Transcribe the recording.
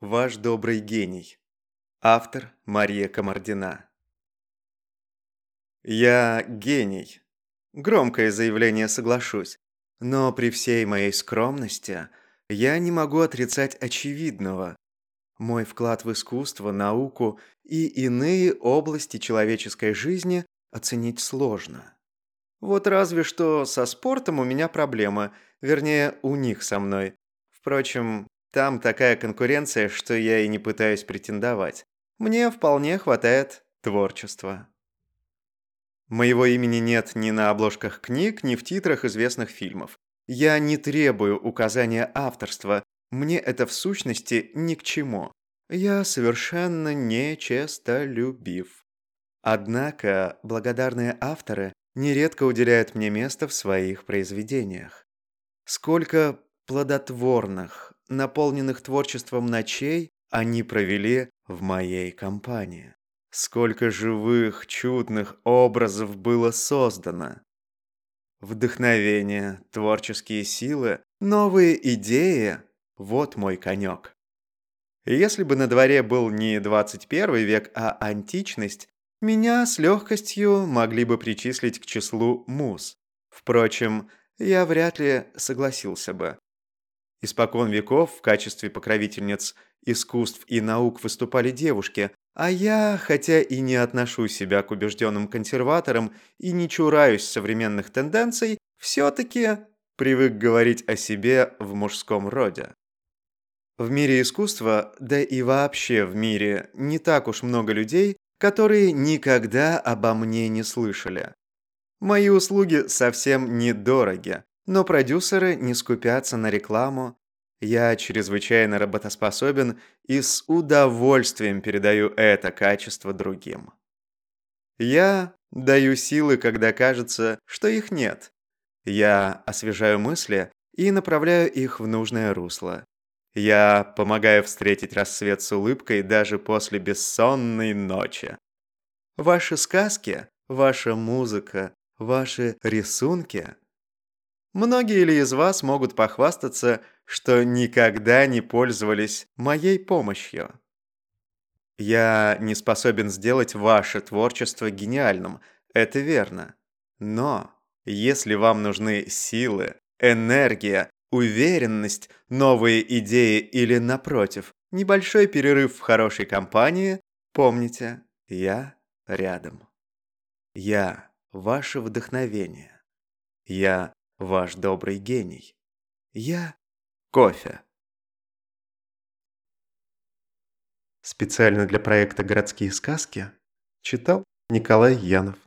Ваш добрый гений. Автор Мария Комардина. Я гений. Громкое заявление соглашусь. Но при всей моей скромности я не могу отрицать очевидного. Мой вклад в искусство, науку и иные области человеческой жизни оценить сложно. Вот разве что со спортом у меня проблема, вернее, у них со мной. Впрочем, там такая конкуренция, что я и не пытаюсь претендовать. Мне вполне хватает творчества. Моего имени нет ни на обложках книг, ни в титрах известных фильмов. Я не требую указания авторства, мне это в сущности ни к чему. Я совершенно нечестолюбив. Однако благодарные авторы нередко уделяют мне место в своих произведениях. Сколько плодотворных, наполненных творчеством ночей они провели в моей компании. Сколько живых, чудных образов было создано. Вдохновение, творческие силы, новые идеи – вот мой конек. Если бы на дворе был не 21 век, а античность, меня с легкостью могли бы причислить к числу муз. Впрочем, я вряд ли согласился бы. Испокон веков в качестве покровительниц искусств и наук выступали девушки, а я, хотя и не отношу себя к убежденным консерваторам и не чураюсь современных тенденций, все-таки привык говорить о себе в мужском роде. В мире искусства, да и вообще в мире, не так уж много людей, которые никогда обо мне не слышали. Мои услуги совсем недороги, но продюсеры не скупятся на рекламу. Я чрезвычайно работоспособен и с удовольствием передаю это качество другим. Я даю силы, когда кажется, что их нет. Я освежаю мысли и направляю их в нужное русло. Я помогаю встретить рассвет с улыбкой даже после бессонной ночи. Ваши сказки, ваша музыка, ваши рисунки Многие ли из вас могут похвастаться, что никогда не пользовались моей помощью? Я не способен сделать ваше творчество гениальным, это верно. Но если вам нужны силы, энергия, уверенность, новые идеи или, напротив, небольшой перерыв в хорошей компании, помните, я рядом. Я ваше вдохновение. Я ваш добрый гений. Я кофе. Специально для проекта «Городские сказки» читал Николай Янов.